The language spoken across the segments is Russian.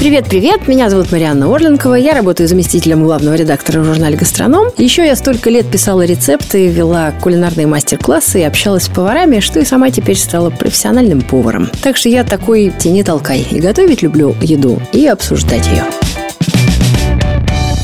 Привет-привет, меня зовут Марианна Орленкова, я работаю заместителем главного редактора в журнале «Гастроном». Еще я столько лет писала рецепты, вела кулинарные мастер-классы и общалась с поварами, что и сама теперь стала профессиональным поваром. Так что я такой тени толкай и готовить люблю еду, и обсуждать ее.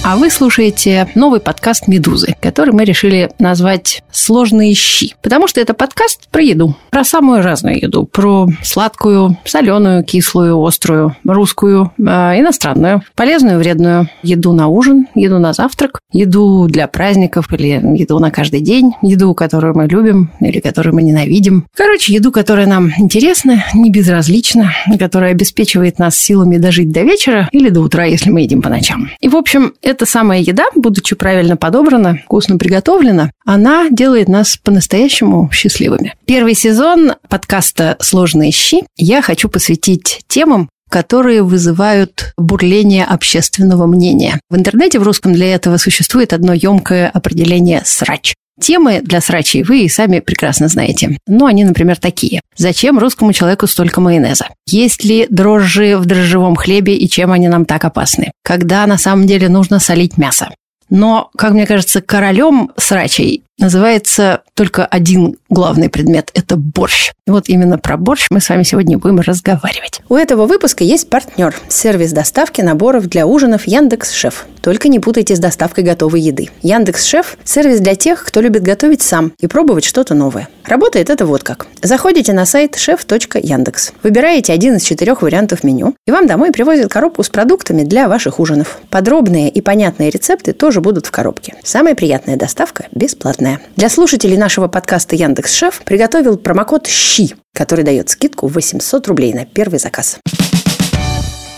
А вы слушаете новый подкаст «Медузы», который мы решили назвать «Сложные щи». Потому что это подкаст про еду, про самую разную еду. Про сладкую, соленую, кислую, острую, русскую, э, иностранную, полезную, вредную. Еду на ужин, еду на завтрак, еду для праздников или еду на каждый день, еду, которую мы любим или которую мы ненавидим. Короче, еду, которая нам интересна, не безразлична, которая обеспечивает нас силами дожить до вечера или до утра, если мы едим по ночам. И, в общем, это эта самая еда, будучи правильно подобрана, вкусно приготовлена, она делает нас по-настоящему счастливыми. Первый сезон подкаста «Сложные щи» я хочу посвятить темам, которые вызывают бурление общественного мнения. В интернете в русском для этого существует одно емкое определение «срач». Темы для срачей вы и сами прекрасно знаете. Ну, они, например, такие. Зачем русскому человеку столько майонеза? Есть ли дрожжи в дрожжевом хлебе и чем они нам так опасны? Когда на самом деле нужно солить мясо? Но, как мне кажется, королем срачей называется только один главный предмет – это борщ. Вот именно про борщ мы с вами сегодня будем разговаривать. У этого выпуска есть партнер – сервис доставки наборов для ужинов Яндекс Шеф. Только не путайте с доставкой готовой еды. Яндекс Шеф – сервис для тех, кто любит готовить сам и пробовать что-то новое. Работает это вот как. Заходите на сайт chef.yandex, выбираете один из четырех вариантов меню, и вам домой привозят коробку с продуктами для ваших ужинов. Подробные и понятные рецепты тоже будут в коробке. Самая приятная доставка бесплатная бесплатная. Для слушателей нашего подкаста Яндекс Шеф приготовил промокод «ЩИ», который дает скидку 800 рублей на первый заказ.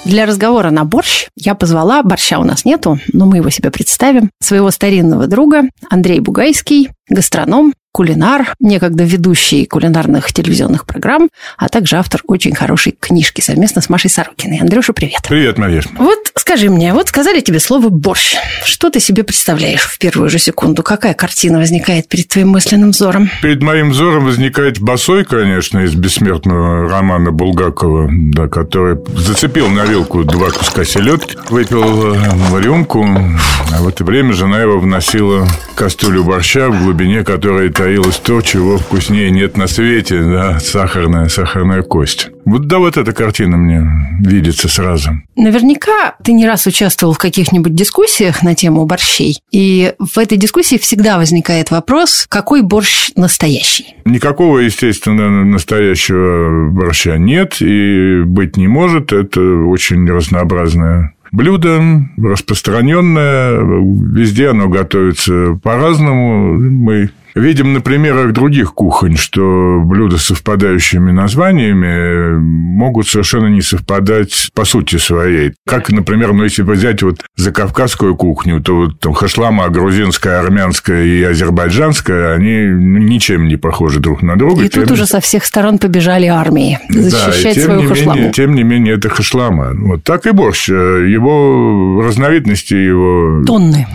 Для разговора на борщ я позвала, борща у нас нету, но мы его себе представим, своего старинного друга Андрей Бугайский, гастроном, кулинар, некогда ведущий кулинарных телевизионных программ, а также автор очень хорошей книжки совместно с Машей Сорокиной. Андрюша, привет. Привет, Мариш. Вот скажи мне, вот сказали тебе слово «борщ». Что ты себе представляешь в первую же секунду? Какая картина возникает перед твоим мысленным взором? Перед моим взором возникает Босой, конечно, из бессмертного романа Булгакова, да, который зацепил на вилку два куска селедки, выпил э, рюмку, а в это время жена его вносила кастрюлю борща, в глубине которой таилось то, чего вкуснее нет на свете, да, сахарная, сахарная кость. Вот да, вот эта картина мне видится сразу. Наверняка ты не раз участвовал в каких-нибудь дискуссиях на тему борщей, и в этой дискуссии всегда возникает вопрос, какой борщ настоящий? Никакого, естественно, настоящего борща нет и быть не может. Это очень разнообразное блюдо распространенное, везде оно готовится по-разному. Мы Видим на примерах других кухонь, что блюда с совпадающими названиями могут совершенно не совпадать по сути своей. Как, например, ну, если взять вот за кавказскую кухню, то вот там хашлама грузинская, армянская и азербайджанская, они ничем не похожи друг на друга. И тем... тут уже со всех сторон побежали армии защищать да, свою не хашламу. Менее, тем не менее, это хашлама. Вот так и борщ. Его разновидности его... Тонны.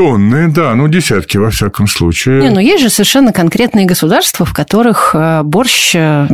Тонны, да, ну десятки во всяком случае. Не, ну есть же совершенно конкретные государства, в которых э, борщ э,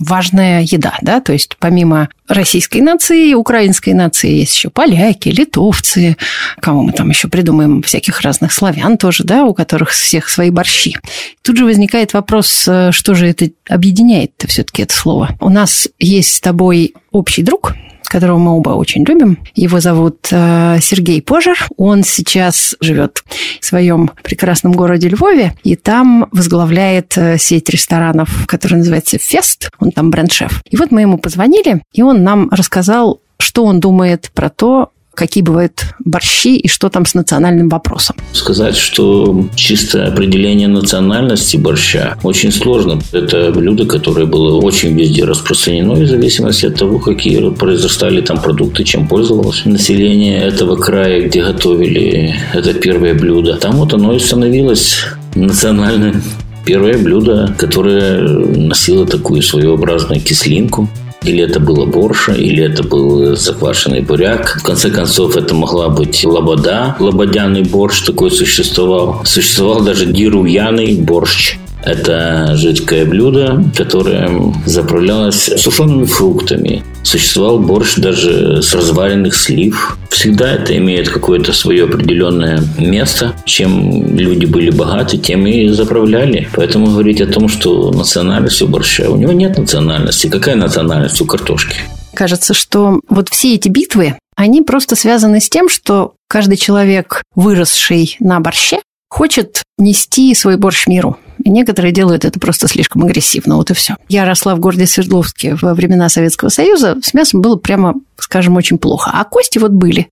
важная еда, да, то есть помимо российской нации, украинской нации есть еще поляки, литовцы, кого мы там еще придумаем, всяких разных славян тоже, да, у которых всех свои борщи. Тут же возникает вопрос, э, что же это объединяет-то все-таки это слово. У нас есть с тобой общий друг, которого мы оба очень любим. Его зовут э, Сергей Пожер. Он сейчас живет в своем прекрасном городе Львове, и там возглавляет э, сеть ресторанов, которая называется «Фест». Он там бренд-шеф. И вот мы ему позвонили, и он нам рассказал, что он думает про то, какие бывают борщи и что там с национальным вопросом? Сказать, что чистое определение национальности борща очень сложно. Это блюдо, которое было очень везде распространено, в зависимости от того, какие произрастали там продукты, чем пользовалось население этого края, где готовили это первое блюдо. Там вот оно и становилось национальным первое блюдо, которое носило такую своеобразную кислинку. Или это было борша, или это был заквашенный буряк. В конце концов, это могла быть лобода, лободяный борщ такой существовал. Существовал даже дируяный борщ. Это жидкое блюдо, которое заправлялось сушеными фруктами. Существовал борщ даже с разваренных слив. Всегда это имеет какое-то свое определенное место. Чем люди были богаты, тем и заправляли. Поэтому говорить о том, что национальность у борща, у него нет национальности. Какая национальность у картошки? Кажется, что вот все эти битвы, они просто связаны с тем, что каждый человек, выросший на борще, хочет нести свой борщ миру. И некоторые делают это просто слишком агрессивно, вот и все. Я росла в городе Свердловске во времена Советского Союза. С мясом было прямо, скажем, очень плохо. А кости вот были.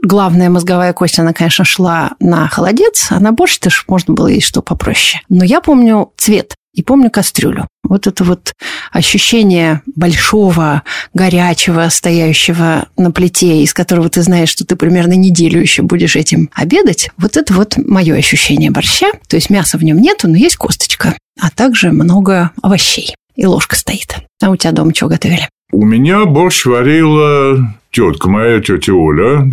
Главная мозговая кость, она, конечно, шла на холодец, а на борщ-то можно было есть что попроще. Но я помню цвет и помню кастрюлю. Вот это вот ощущение большого, горячего, стоящего на плите, из которого ты знаешь, что ты примерно неделю еще будешь этим обедать, вот это вот мое ощущение борща. То есть мяса в нем нету, но есть косточка, а также много овощей. И ложка стоит. А у тебя дома что готовили? У меня борщ варила тетка моя, тетя Оля,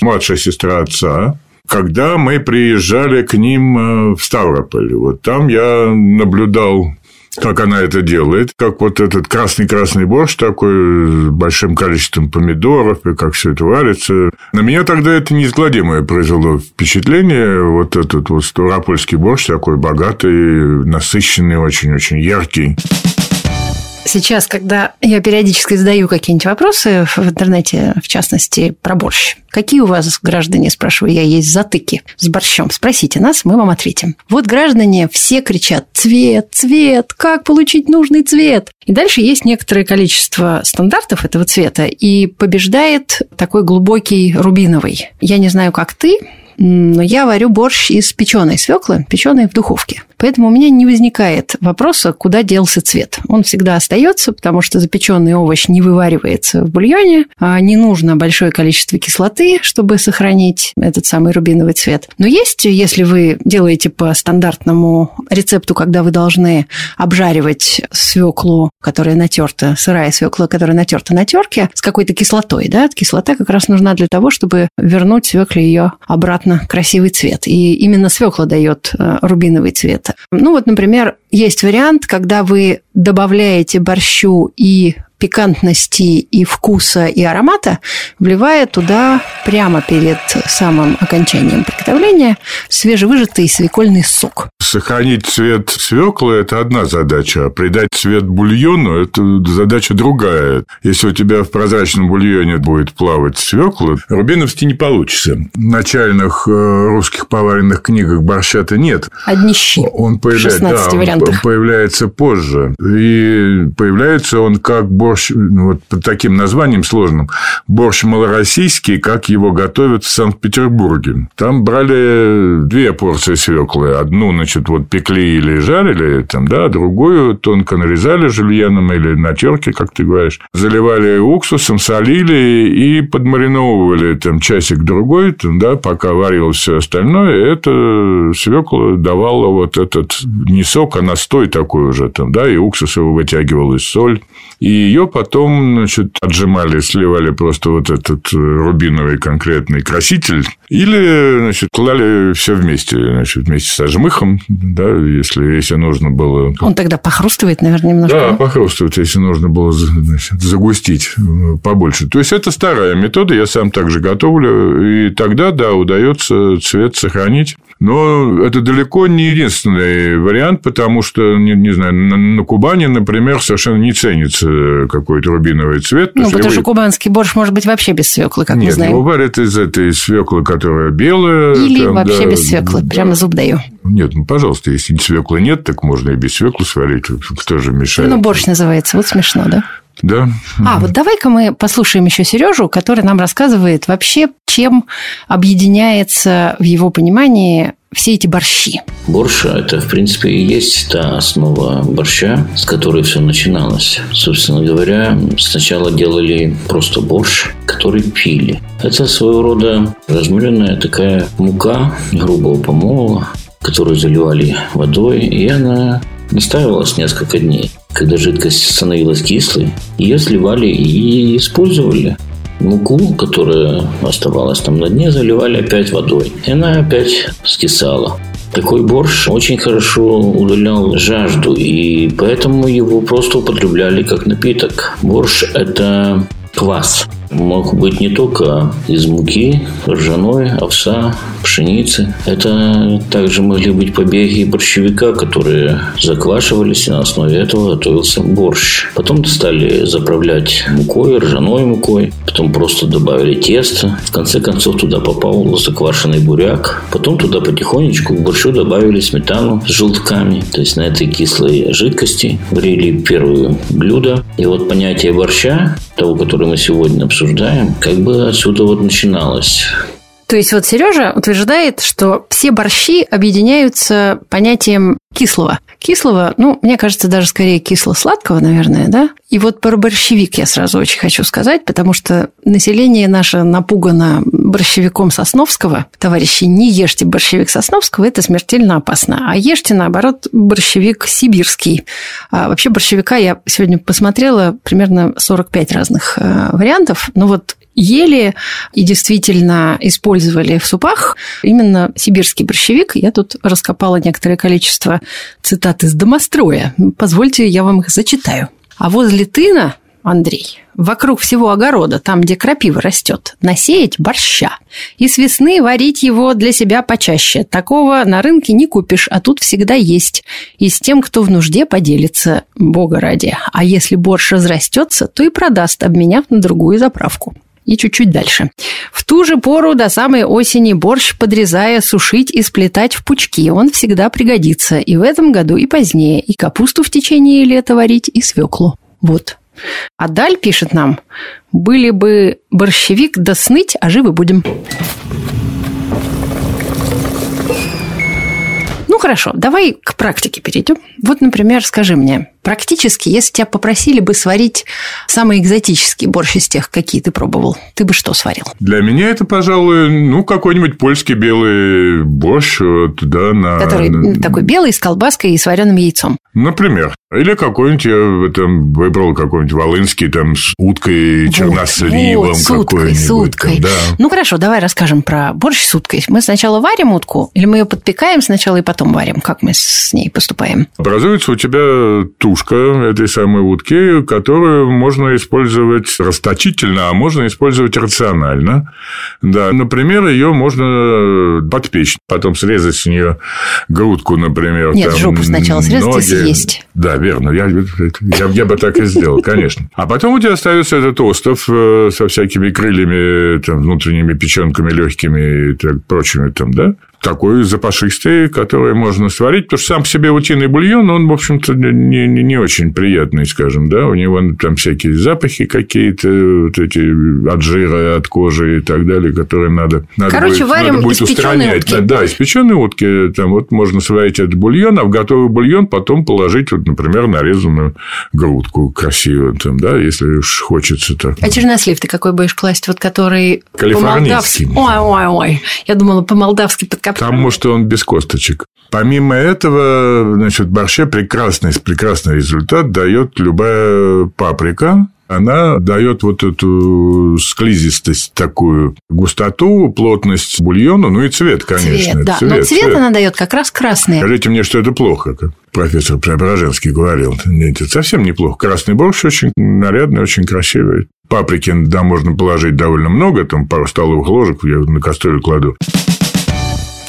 младшая сестра отца когда мы приезжали к ним э, в Ставрополь. Вот там я наблюдал как она это делает, как вот этот красный-красный борщ такой с большим количеством помидоров, и как все это варится. На меня тогда это неизгладимое произвело впечатление. Вот этот вот ставропольский борщ такой богатый, насыщенный, очень-очень яркий. Сейчас, когда я периодически задаю какие-нибудь вопросы в интернете, в частности, про борщ, какие у вас, граждане, спрашиваю я, есть затыки с борщом? Спросите нас, мы вам ответим. Вот граждане все кричат «цвет, цвет, как получить нужный цвет?» И дальше есть некоторое количество стандартов этого цвета, и побеждает такой глубокий рубиновый. Я не знаю, как ты, но я варю борщ из печеной свеклы, печеной в духовке. Поэтому у меня не возникает вопроса, куда делся цвет. Он всегда остается, потому что запеченный овощ не вываривается в бульоне, а не нужно большое количество кислоты, чтобы сохранить этот самый рубиновый цвет. Но есть, если вы делаете по стандартному рецепту, когда вы должны обжаривать свеклу, которая натерта, сырая свекла, которая натерта на терке, с какой-то кислотой, да, кислота как раз нужна для того, чтобы вернуть свекле ее обратно красивый цвет. И именно свекла дает э, рубиновый цвет. Ну вот, например, есть вариант, когда вы добавляете борщу и пикантности и вкуса и аромата, вливая туда прямо перед самым окончанием приготовления свежевыжатый свекольный сок. Сохранить цвет свеклы – это одна задача, а придать цвет бульону – это задача другая. Если у тебя в прозрачном бульоне будет плавать свекла, рубиновский не получится. В начальных э, русских поваренных книгах борща-то нет. Одни щи он появляется, да, вариантах. Он появляется позже. И появляется он как борщ ну, вот под таким названием сложным, борщ малороссийский, как его готовят в Санкт-Петербурге. Там брали две порции свеклы. Одну, значит, вот пекли или жарили, там, да, другую тонко нарезали жульеном или на терке, как ты говоришь. Заливали уксусом, солили и подмариновывали там часик-другой, там, да, пока варилось все остальное. Это свекла давала вот этот не сок, а настой такой уже там, да, и уксус его вытягивалась соль. И ее потом, значит, отжимали, сливали просто вот этот э, рубиновый конкретный краситель. Или, значит, клали все вместе, значит, вместе с ожмыхом, да, если, если нужно было. Он тогда похрустывает, наверное, немножко. Да, похрустывает, если нужно было значит, загустить э, побольше. То есть, это старая метода, я сам также готовлю, и тогда, да, удается цвет сохранить. Но это далеко не единственный вариант, потому что, не, не знаю, на, на Кубани, например, совершенно не ценится какой-то рубиновый цвет. Ну, потому что кубанский борщ может быть вообще без свеклы, как Нет, мы знаем. его варят из этой свеклы, которая белая. Или там, вообще да, без свеклы, да. прямо зуб даю. Нет, ну, пожалуйста, если свеклы нет, так можно и без свеклы сварить. Кто же мешает? Ну, борщ называется, вот смешно, да? Да. А, вот давай-ка мы послушаем еще Сережу, который нам рассказывает вообще, чем объединяется в его понимании все эти борщи? Борщ – это, в принципе, и есть та основа борща, с которой все начиналось. Собственно говоря, сначала делали просто борщ, который пили. Это своего рода размеренная такая мука грубого помола, которую заливали водой, и она настаивалась несколько дней. Когда жидкость становилась кислой, ее сливали и использовали муку, которая оставалась там на дне, заливали опять водой. И она опять скисала. Такой борщ очень хорошо удалял жажду, и поэтому его просто употребляли как напиток. Борщ – это квас мог быть не только из муки, ржаной, овса, пшеницы. Это также могли быть побеги борщевика, которые заквашивались, и на основе этого готовился борщ. Потом стали заправлять мукой, ржаной мукой, потом просто добавили тесто. В конце концов туда попал заквашенный буряк. Потом туда потихонечку к борщу добавили сметану с желтками. То есть на этой кислой жидкости варили первое блюдо. И вот понятие борща, того, который мы сегодня обсуждаем, обсуждаем, как бы отсюда вот начиналось. То есть вот Сережа утверждает, что все борщи объединяются понятием кислого. Кислого, ну, мне кажется, даже скорее кисло-сладкого, наверное, да? И вот про борщевик я сразу очень хочу сказать, потому что население наше напугано борщевиком Сосновского. Товарищи, не ешьте борщевик Сосновского, это смертельно опасно. А ешьте, наоборот, борщевик сибирский. А вообще борщевика я сегодня посмотрела примерно 45 разных э, вариантов. Ну вот ели и действительно использовали в супах именно сибирский борщевик. Я тут раскопала некоторое количество цитат из домостроя. Позвольте, я вам их зачитаю. А возле тына Андрей, вокруг всего огорода, там, где крапива растет, насеять борща. И с весны варить его для себя почаще. Такого на рынке не купишь, а тут всегда есть. И с тем, кто в нужде поделится, бога ради. А если борщ разрастется, то и продаст, обменяв на другую заправку и чуть-чуть дальше. В ту же пору до самой осени борщ, подрезая, сушить и сплетать в пучки, он всегда пригодится и в этом году, и позднее, и капусту в течение лета варить, и свеклу. Вот. А Даль пишет нам, были бы борщевик да сныть, а живы будем. Ну хорошо, давай к практике перейдем. Вот, например, скажи мне, практически, если тебя попросили бы сварить самый экзотический борщ из тех, какие ты пробовал, ты бы что сварил? Для меня это, пожалуй, ну, какой-нибудь польский белый борщ, да, на... Который такой белый, с колбаской и с вареным яйцом. Например. Или какой-нибудь, я там выбрал какой-нибудь волынский там с уткой, вот, черносливом вот, с уткой, с уткой. Там, да. Ну, хорошо, давай расскажем про борщ с уткой. Мы сначала варим утку, или мы ее подпекаем сначала и потом варим? Как мы с ней поступаем? Образуется у тебя тушка этой самой утки, которую можно использовать расточительно, а можно использовать рационально. Да, например, ее можно подпечь, потом срезать с нее грудку, например. Нет, там, жопу сначала срезать ноги. и съесть. Да, верно. Я, я, я бы так и сделал, конечно. А потом у тебя остается этот остров э, со всякими крыльями, там, внутренними печенками легкими и так, прочими там, да? Такой запашистый, который можно сварить, потому что сам по себе утиный бульон, он, в общем-то, не, не, не очень приятный, скажем, да, у него там всякие запахи какие-то, вот эти от жира, от кожи и так далее, которые надо, надо Короче, будет, варим надо будет устранять. Утки. Да, из печеной утки, там вот можно сварить этот бульон, а в готовый бульон потом положить, вот, например, нарезанную грудку красивую, там, да, если уж хочется так. А чернослив ты какой будешь класть, вот который Калифорнийский. Ой, ой, ой. Я думала, по-молдавски под Потому что он без косточек. Помимо этого, значит, борще прекрасный, прекрасный результат дает любая паприка, она дает вот эту склизистость такую, густоту, плотность бульона, ну и цвет, конечно. Цвет, да. Цвет, Но цвет, цвет она дает как раз красный. Скажите мне, что это плохо, как профессор Преображенский говорил. Нет, это совсем неплохо. Красный борщ очень нарядный, очень красивый. Паприки, да, можно положить довольно много, там пару столовых ложек я на кастрюлю кладу.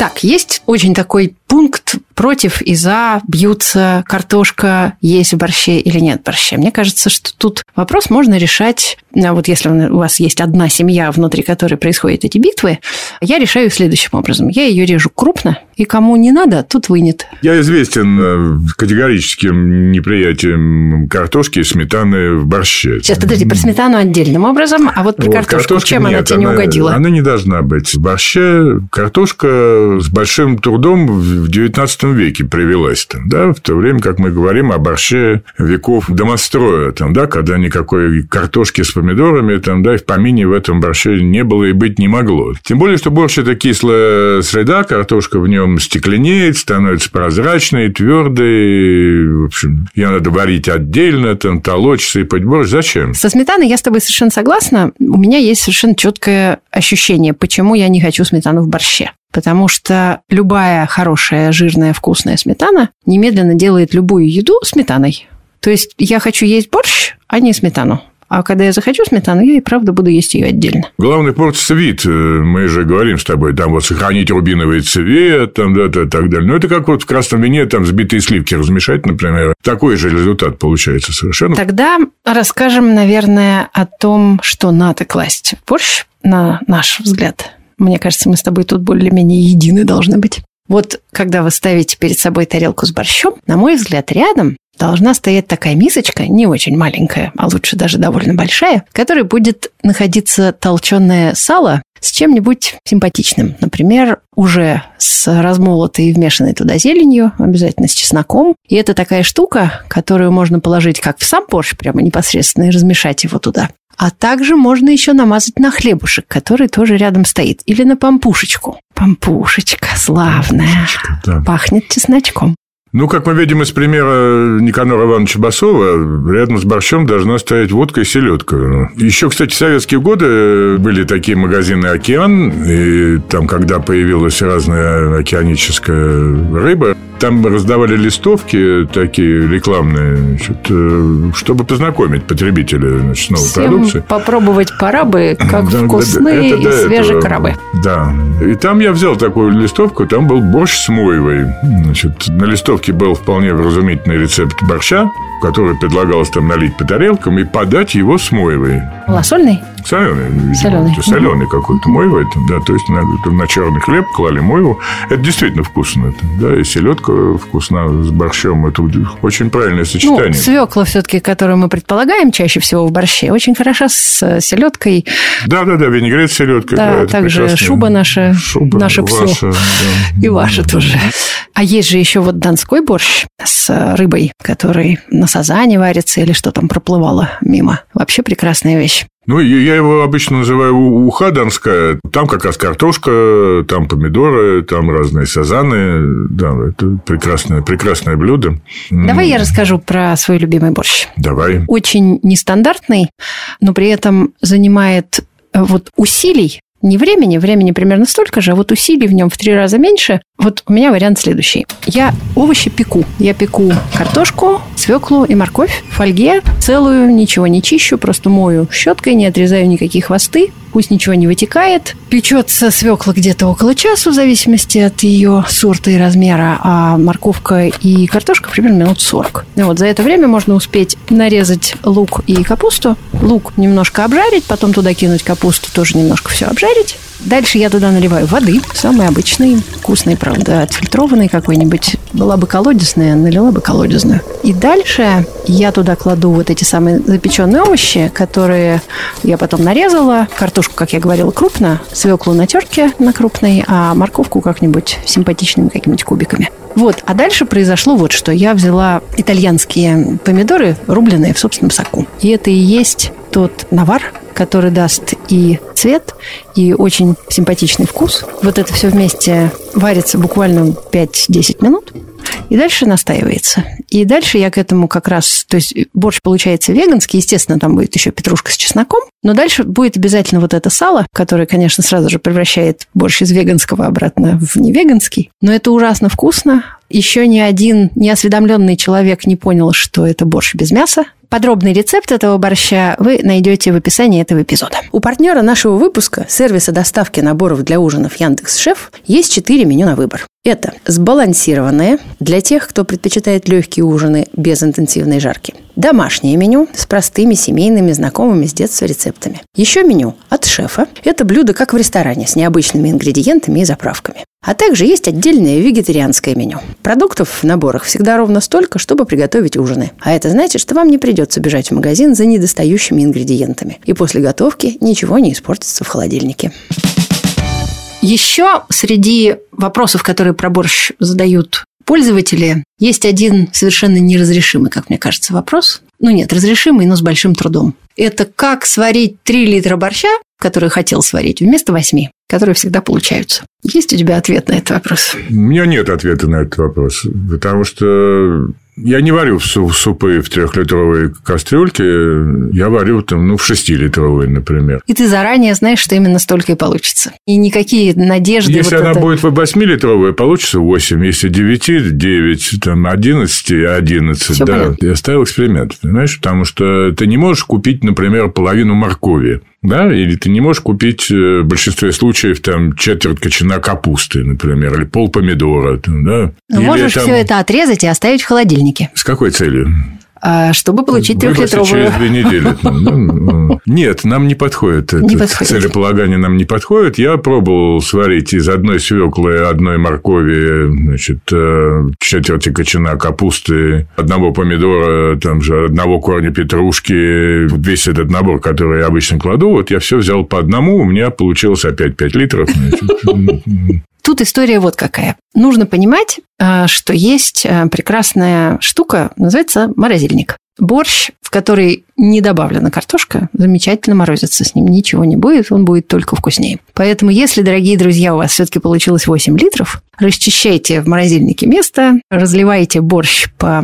Так, есть очень такой пункт против и за бьются картошка есть в борще или нет в борще. Мне кажется, что тут вопрос можно решать, а вот если у вас есть одна семья, внутри которой происходят эти битвы, я решаю следующим образом. Я ее режу крупно, и кому не надо, тот вынет. Я известен э, категорическим неприятием картошки и сметаны в борще. Сейчас, подожди, про сметану отдельным образом, а вот про вот, картошку, картошка, чем нет, она тебе не угодила? Она не должна быть в борще. Картошка с большим трудом в XIX веке привелась там, да, в то время, как мы говорим о борще веков домостроя, там, да, когда никакой картошки с помидорами, там, да, и в помине в этом борще не было и быть не могло. Тем более, что борщ – это кислая среда, картошка в нем стекленеет, становится прозрачной, твердой, в общем, ее надо варить отдельно, там, толочь, сыпать борщ. Зачем? Со сметаной я с тобой совершенно согласна. У меня есть совершенно четкое ощущение, почему я не хочу сметану в борще. Потому что любая хорошая, жирная, вкусная сметана немедленно делает любую еду сметаной. То есть я хочу есть борщ, а не сметану. А когда я захочу сметану, я и правда буду есть ее отдельно. Главный портится вид. Э, мы же говорим с тобой, там вот сохранить рубиновый цвет, там, да, да, так далее. Ну, это как вот в красном вине там сбитые сливки размешать, например. Такой же результат получается совершенно. Тогда расскажем, наверное, о том, что надо класть в борщ, на наш взгляд. Мне кажется, мы с тобой тут более-менее едины должны быть. Вот когда вы ставите перед собой тарелку с борщом, на мой взгляд, рядом должна стоять такая мисочка, не очень маленькая, а лучше даже довольно большая, в которой будет находиться толченое сало с чем-нибудь симпатичным. Например, уже с размолотой и вмешанной туда зеленью, обязательно с чесноком. И это такая штука, которую можно положить как в сам борщ, прямо непосредственно, и размешать его туда. А также можно еще намазать на хлебушек, который тоже рядом стоит. Или на пампушечку. Пампушечка славная. Пампушечка, да. Пахнет чесночком. Ну, как мы видим из примера Никанора Ивановича Басова, рядом с борщом должна стоять водка и селедка. Еще, кстати, в советские годы были такие магазины «Океан», и там, когда появилась разная океаническая рыба, там раздавали листовки такие рекламные, э, чтобы познакомить потребителя значит, с новой Всем продукцией. попробовать пора бы, как да, вкусные это, и свежие этого. крабы. Да. И там я взял такую листовку, там был борщ с мойвой. Значит, на листовке был вполне вразумительный рецепт борща, который предлагалось там налить по тарелкам и подать его с мойвой. Малосольный? Соленый, видимо. Соленый. Соленый какой-то мойвой. Да, то есть на, на черный хлеб клали мойву. Это действительно вкусно. Да, и селедка вкусна с борщом. Это очень правильное сочетание. Ну, свекла все-таки, которую мы предполагаем чаще всего в борще, очень хороша с селедкой. Да, да, да, винегрет с селедкой. Да, да также шуба наша, шуба наше все. Ваша, да. И ваша тоже. А есть же еще вот донской борщ с рыбой, который на сазане варится или что там проплывало мимо. Вообще прекрасная вещь. Ну, я его обычно называю уха донская. Там как раз картошка, там помидоры, там разные сазаны. Да, это прекрасное, прекрасное блюдо. Давай я расскажу про свой любимый борщ. Давай. Очень нестандартный, но при этом занимает э, вот усилий не времени, времени примерно столько же, а вот усилий в нем в три раза меньше. Вот у меня вариант следующий. Я овощи пеку. Я пеку картошку, свеклу и морковь в фольге. Целую, ничего не чищу, просто мою щеткой, не отрезаю никакие хвосты. Пусть ничего не вытекает. Печется свекла где-то около часа, в зависимости от ее сорта и размера, а морковка и картошка примерно минут 40. И вот за это время можно успеть нарезать лук и капусту. Лук немножко обжарить, потом туда кинуть капусту, тоже немножко все обжарить. Дальше я туда наливаю воды, самой обычной, вкусной, правда, отфильтрованной какой-нибудь. Была бы колодезная, налила бы колодезную. И дальше я туда кладу вот эти самые запеченные овощи, которые я потом нарезала. Картошку, как я говорила, крупно, свеклу на терке на крупной, а морковку как-нибудь симпатичными какими-нибудь кубиками. Вот, а дальше произошло вот что. Я взяла итальянские помидоры, рубленые в собственном соку. И это и есть тот навар, который даст и цвет, и очень симпатичный вкус. Вот это все вместе варится буквально 5-10 минут. И дальше настаивается. И дальше я к этому как раз... То есть борщ получается веганский, естественно, там будет еще петрушка с чесноком, но дальше будет обязательно вот это сало, которое, конечно, сразу же превращает борщ из веганского обратно в невеганский. Но это ужасно вкусно. Еще ни один неосведомленный человек не понял, что это борщ без мяса. Подробный рецепт этого борща вы найдете в описании этого эпизода. У партнера нашего выпуска, сервиса доставки наборов для ужинов Яндекс Шеф, есть четыре меню на выбор. Это сбалансированное для тех, кто предпочитает легкие ужины без интенсивной жарки. Домашнее меню с простыми семейными знакомыми с детства рецептами. Еще меню от шефа. Это блюдо как в ресторане с необычными ингредиентами и заправками. А также есть отдельное вегетарианское меню. Продуктов в наборах всегда ровно столько, чтобы приготовить ужины. А это значит, что вам не придется бежать в магазин за недостающими ингредиентами. И после готовки ничего не испортится в холодильнике. Еще среди вопросов, которые про борщ задают пользователи, есть один совершенно неразрешимый, как мне кажется, вопрос. Ну нет, разрешимый, но с большим трудом. Это как сварить 3 литра борща, который хотел сварить, вместо 8, которые всегда получаются. Есть у тебя ответ на этот вопрос? У меня нет ответа на этот вопрос, потому что Я не варю супы в трехлитровой кастрюльке, я варю там, ну, в шестилитровой, например. И ты заранее знаешь, что именно столько и получится. И никакие надежды... Если вот она это... будет восьмилитровая, получится 8. Если 9, 9, там 11, 11. Всё да. понятно. Я ставил эксперимент, понимаешь? Потому что ты не можешь купить, например, половину моркови. Да, или ты не можешь купить э, в большинстве случаев там четверть кочана капусты, например, или пол помидора, там, да. Но Или можешь там- все это отрезать и оставить в холодильнике, С какой целью? А, чтобы получить трехлитровую. через две недели. там, да? Ну, Нет, нам не подходит. Не подходит. Целеполагание нам не подходит. Я пробовал сварить из одной свеклы, одной моркови, значит, э, четверти кочана капусты, одного помидора, там же, одного корня петрушки, весь этот набор, который я обычно кладу, вот я все взял по одному, у меня получилось опять 5 литров. Тут история вот какая. Нужно понимать, а, что есть а, прекрасная штука, называется морозильник. Борщ, в который не добавлена картошка, замечательно морозится. С ним ничего не будет, он будет только вкуснее. Поэтому, если, дорогие друзья, у вас все-таки получилось 8 литров, расчищайте в морозильнике место, разливайте борщ по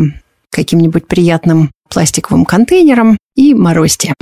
каким-нибудь приятным пластиковым контейнерам и морозьте.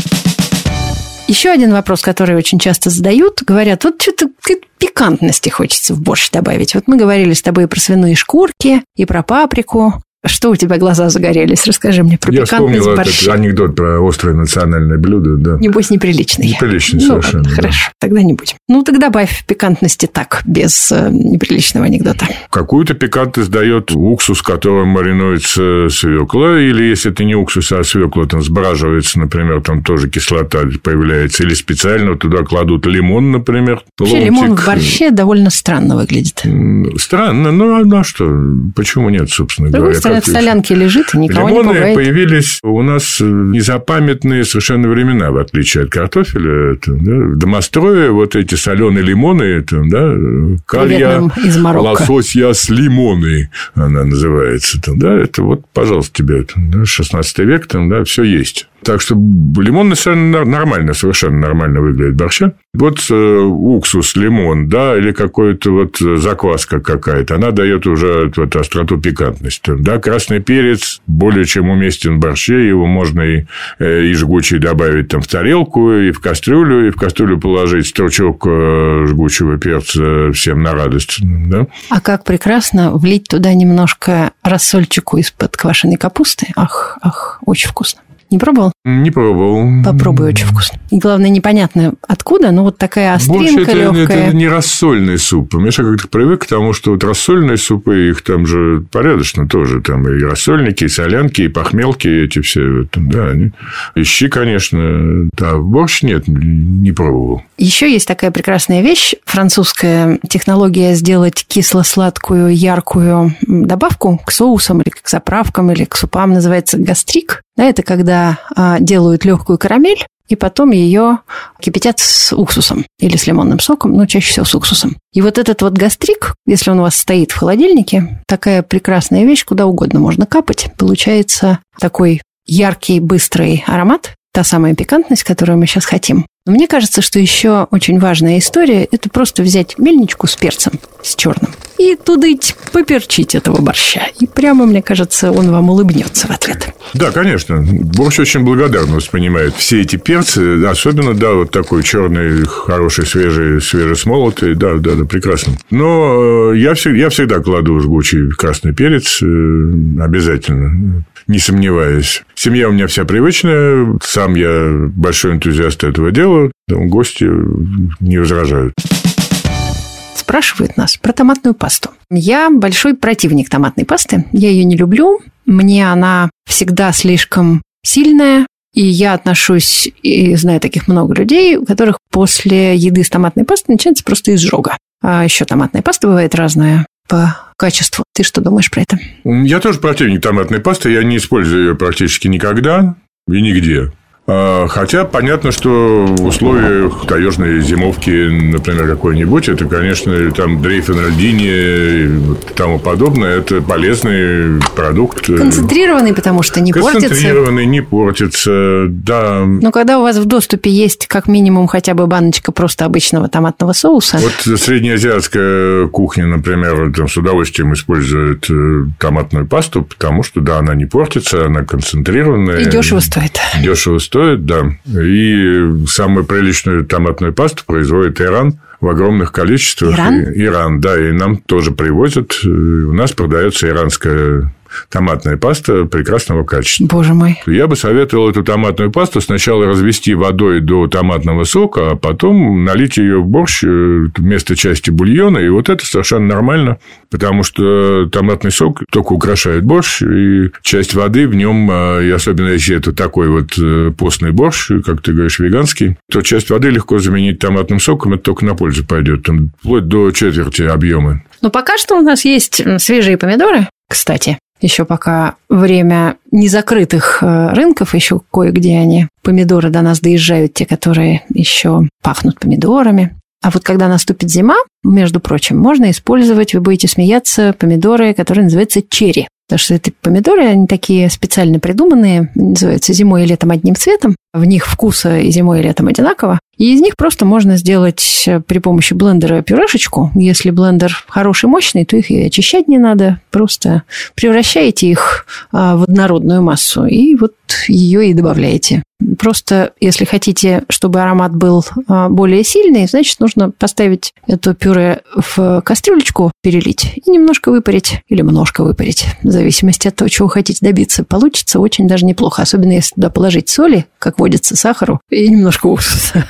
Еще один вопрос, который очень часто задают, говорят, вот что-то пикантности хочется в борщ добавить. Вот мы говорили с тобой про свиные шкурки, и про паприку. Что у тебя глаза загорелись? Расскажи мне про Я вспомнил этот анекдот про острое национальное блюдо, да. Небось, неприличный. Неприличный Ну, совершенно, ладно, да. хорошо, тогда не будем. Ну, тогда добавь пикантности так, без э, неприличного анекдота. Какую-то пикантность дает уксус, которым маринуется свекла, или если это не уксус, а свекла там сбраживается, например, там тоже кислота появляется, или специально туда кладут лимон, например. Вообще, ломтик. лимон в борще довольно странно выглядит. Странно, ну а что? Почему нет, собственно говоря? Как в солянке лежит и никого Лимоны не пугает. появились у нас э, незапамятные совершенно времена, в отличие от картофеля. Это, да. В домострое вот эти соленые лимоны, это, да, калья, лососья с лимоны, она называется. Там, да, это вот, пожалуйста, тебе, это, да, 16 век, там, да, все есть. Так что лимон совершенно нормально, совершенно нормально выглядит борща. Вот э, уксус, лимон, да, или какой-то вот закваска какая-то, она дает уже вот остроту пикантности. Да, красный перец более чем уместен в борще, его можно и, э, и жгучий добавить там в тарелку, и в кастрюлю, и в кастрюлю положить стручок э, жгучего перца всем на радость. Да? А как прекрасно влить туда немножко рассольчику из-под квашеной капусты. Ах, ах, очень вкусно. Не пробовал? Не пробовал. Попробуй, очень вкусно. И главное, непонятно откуда, но вот такая остринка это, легкая. это не рассольный суп. Понимаешь, я как-то привык к тому, что вот рассольные супы, их там же порядочно тоже. Там и рассольники, и солянки, и похмелки эти все. Да, они... И щи, конечно. Да, борщ нет, не пробовал. Еще есть такая прекрасная вещь, французская технология сделать кисло-сладкую, яркую добавку к соусам или к заправкам или к супам, называется гастрик. Это когда а, делают легкую карамель, и потом ее кипятят с уксусом или с лимонным соком, но чаще всего с уксусом. И вот этот вот гастрик, если он у вас стоит в холодильнике, такая прекрасная вещь, куда угодно можно капать. Получается такой яркий, быстрый аромат, та самая пикантность, которую мы сейчас хотим. Мне кажется, что еще очень важная история – это просто взять мельничку с перцем, с черным, и тудыть, поперчить этого борща. И прямо, мне кажется, он вам улыбнется в ответ. Да, конечно. Борщ очень благодарно воспринимает все эти перцы, особенно, да, вот такой черный, хороший, свежий, свежесмолотый, да, да, да, прекрасно. Но э, я, всегда, я всегда кладу жгучий красный перец, э, обязательно, не сомневаясь. Семья у меня вся привычная, сам я большой энтузиаст этого дела, гости не возражают. Спрашивают нас про томатную пасту. Я большой противник томатной пасты. Я ее не люблю. Мне она всегда слишком сильная. И я отношусь, и знаю таких много людей, у которых после еды с томатной пастой начинается просто изжога. А еще томатная паста бывает разная по качеству. Ты что думаешь про это? Я тоже противник томатной пасты, я не использую ее практически никогда и нигде. А, хотя понятно, что в условиях таежной зимовки, например, какой-нибудь, это, конечно, там дрейф Альдини и тому подобное, это полезный продукт. Концентрированный, потому что не портится. Концентрированный, не портится, да. Но когда у вас в доступе есть как минимум хотя бы баночка просто обычного томатного соуса. Вот среднеазиатская кухня, например, там с удовольствием использует э, томатную пасту, потому что, да, она не портится, она концентрированная. И дешево стоит. Дешево стоит, да. И самую приличную томатную пасту производит Иран в огромных количествах. Иран? Иран, да, и нам тоже привозят. У нас продается иранская томатная паста прекрасного качества. Боже мой. Я бы советовал эту томатную пасту сначала развести водой до томатного сока, а потом налить ее в борщ э, вместо части бульона. И вот это совершенно нормально, потому что томатный сок только украшает борщ, и часть воды в нем, э, и особенно если это такой вот э, постный борщ, как ты говоришь, веганский, то часть воды легко заменить томатным соком, это только на пользу пойдет, там, вплоть до четверти объема. Но пока что у нас есть свежие помидоры, кстати. Еще пока время незакрытых э, рынков, еще кое-где они, помидоры до нас доезжают, те, которые еще пахнут помидорами. А вот когда наступит зима, между прочим, можно использовать, вы будете смеяться, помидоры, которые называются черри. Потому что это помидоры, они такие специально придуманные, называются зимой и летом одним цветом. В них вкуса и зимой и летом одинаково. И из них просто можно сделать э, при помощи блендера пюрешечку. Если блендер хороший, мощный, то их и очищать не надо. Просто превращаете их а, в однородную массу и вот ее и добавляете. Просто, если хотите, чтобы аромат был а, более сильный, значит, нужно поставить это пюре в кастрюлечку, перелить и немножко выпарить или немножко выпарить, в зависимости от того, чего хотите добиться. Получится очень даже неплохо, особенно если туда положить соли, как водится, сахару и немножко уксуса.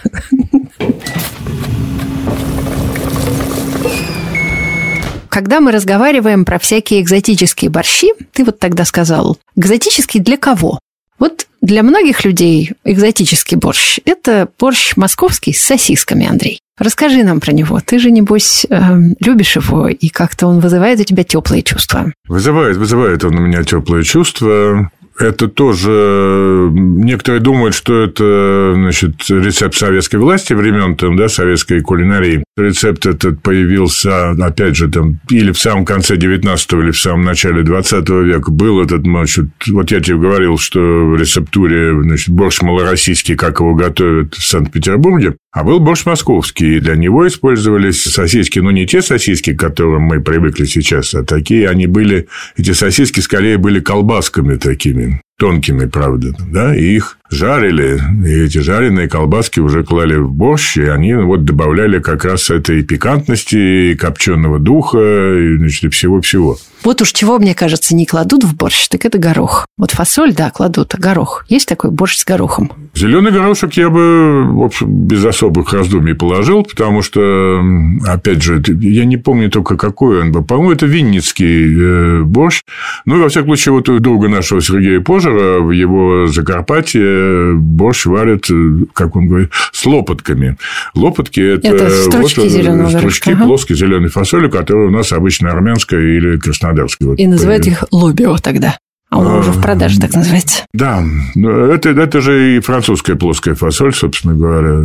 Когда мы разговариваем про всякие экзотические борщи, ты вот тогда сказал, экзотический для кого? Вот для многих людей экзотический борщ – это борщ московский с сосисками, Андрей. Расскажи нам про него. Ты же, небось, э, любишь его, и как-то он вызывает у тебя теплые чувства. Вызывает, вызывает он у меня теплые чувства это тоже... Некоторые думают, что это значит, рецепт советской власти времен там, да, советской кулинарии. Рецепт этот появился, опять же, там, или в самом конце 19 или в самом начале 20 века. Был этот, значит, вот я тебе говорил, что в рецептуре значит, борщ малороссийский, как его готовят в Санкт-Петербурге, а был борщ московский, и для него использовались сосиски, но не те сосиски, к которым мы привыкли сейчас, а такие они были, эти сосиски скорее были колбасками такими, тонкими, правда, да, и их жарили, и эти жареные колбаски уже клали в борщ, и они вот добавляли как раз этой пикантности, и копченого духа, и, значит, всего-всего. Вот уж чего, мне кажется, не кладут в борщ, так это горох. Вот фасоль, да, кладут, а горох. Есть такой борщ с горохом? Зеленый горошек я бы, в общем, без особых раздумий положил, потому что, опять же, я не помню только какой он был. По-моему, это винницкий э, борщ. Ну, во всяком случае, вот у друга нашего Сергея Пожера в его Закарпатье борщ варят, э, как он говорит, с лопатками. Лопатки – это, это стручки вот, зеленого стручки ага. плоской зеленой фасоли, которая у нас обычно армянская или краснодарская. И называют их лобио тогда. А он уже в продаже так называется. Да, это, это же и французская плоская фасоль, собственно говоря,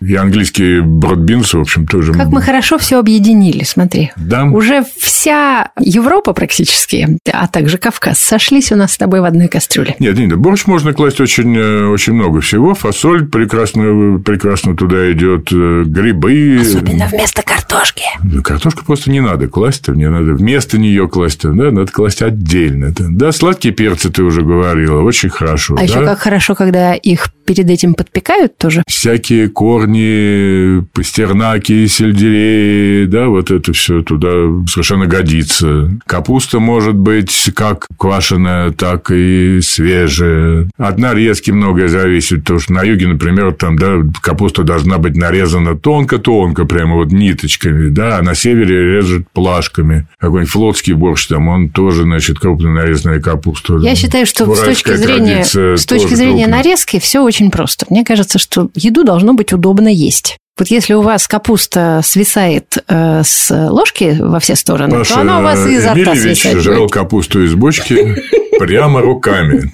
и английский бродбинс, в общем, тоже. Как мы хорошо все объединили, смотри. Да. Уже вся Европа практически, а также Кавказ, сошлись у нас с тобой в одной кастрюле. Нет, нет, борщ можно класть очень, э, очень много всего. Фасоль прекрасно, прекрасно туда идет, э, грибы. Особенно вместо картошки. Картошку просто не надо класть, не надо вместо нее класть, да, надо класть отдельно. Да, сладкий сладкие перцы ты уже говорила, очень хорошо. А да? еще как хорошо, когда их перед этим подпекают тоже. Всякие корни, пастернаки, сельдереи, да, вот это все туда совершенно годится. Капуста может быть как квашеная, так и свежая. От нарезки многое зависит, потому что на юге, например, там, да, капуста должна быть нарезана тонко-тонко, прямо вот ниточками, да, а на севере режут плашками. Какой-нибудь флотский борщ там, он тоже, значит, крупно нарезанная капуста капусту. Я считаю, что с точки зрения, с точки зрения нарезки все очень просто. Мне кажется, что еду должно быть удобно есть. Вот если у вас капуста свисает э, с ложки во все стороны, Паша, то она у вас изо рта свисает. жрал капусту из бочки. прямо руками.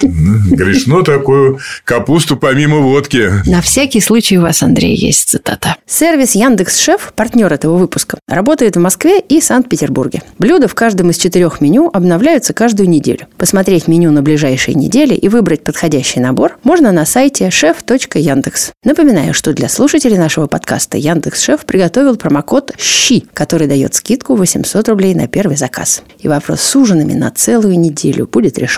Грешно такую капусту помимо водки. На всякий случай у вас, Андрей, есть цитата. Сервис Яндекс Шеф, партнер этого выпуска, работает в Москве и Санкт-Петербурге. Блюда в каждом из четырех меню обновляются каждую неделю. Посмотреть меню на ближайшие недели и выбрать подходящий набор можно на сайте chef.yandex. Напоминаю, что для слушателей нашего подкаста Яндекс Шеф приготовил промокод «ЩИ», который дает скидку 800 рублей на первый заказ. И вопрос с ужинами на целую неделю будет решен.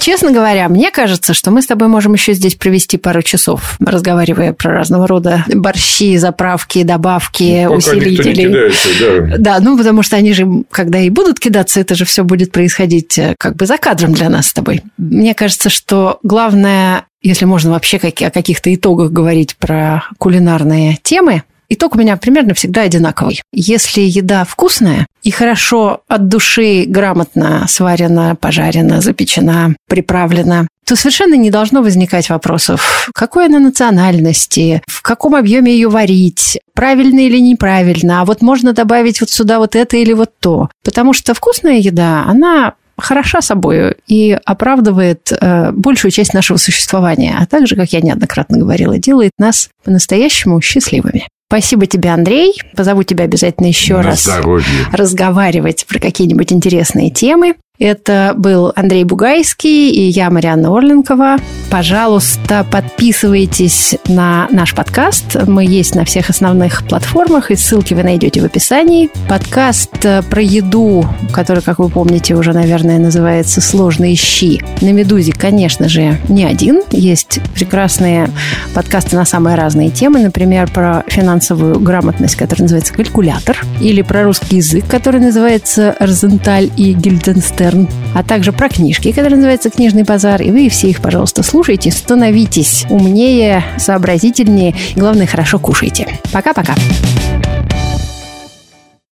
Честно говоря, мне кажется, что мы с тобой можем еще здесь провести пару часов, разговаривая про разного рода борщи, заправки, добавки, ну, усилители. Кидается, да. да, ну потому что они же, когда и будут кидаться, это же все будет происходить э, как бы за кадром для нас с тобой. Мне кажется, что главное, если можно вообще о каких-то итогах говорить про кулинарные темы, Итог у меня примерно всегда одинаковый. Если еда вкусная и хорошо от души, грамотно сварена, пожарена, запечена, приправлена, то совершенно не должно возникать вопросов, какой она национальности, в каком объеме ее варить, правильно или неправильно, а вот можно добавить вот сюда вот это или вот то. Потому что вкусная еда, она хороша собой и оправдывает э, большую часть нашего существования, а также, как я неоднократно говорила, делает нас по-настоящему счастливыми. Спасибо тебе, Андрей. Позову тебя обязательно еще На раз здоровье. разговаривать про какие-нибудь интересные темы. Это был Андрей Бугайский и я, Марианна Орленкова. Пожалуйста, подписывайтесь на наш подкаст. Мы есть на всех основных платформах, и ссылки вы найдете в описании. Подкаст э, про еду, который, как вы помните, уже, наверное, называется «Сложные щи». На «Медузе», конечно же, не один. Есть прекрасные подкасты на самые разные темы. Например, про финансовую грамотность, которая называется «Калькулятор», или про русский язык, который называется «Розенталь и Гильденстер Модерн, а также про книжки, которые называются «Книжный базар». И вы все их, пожалуйста, слушайте, становитесь умнее, сообразительнее и, главное, хорошо кушайте. Пока-пока.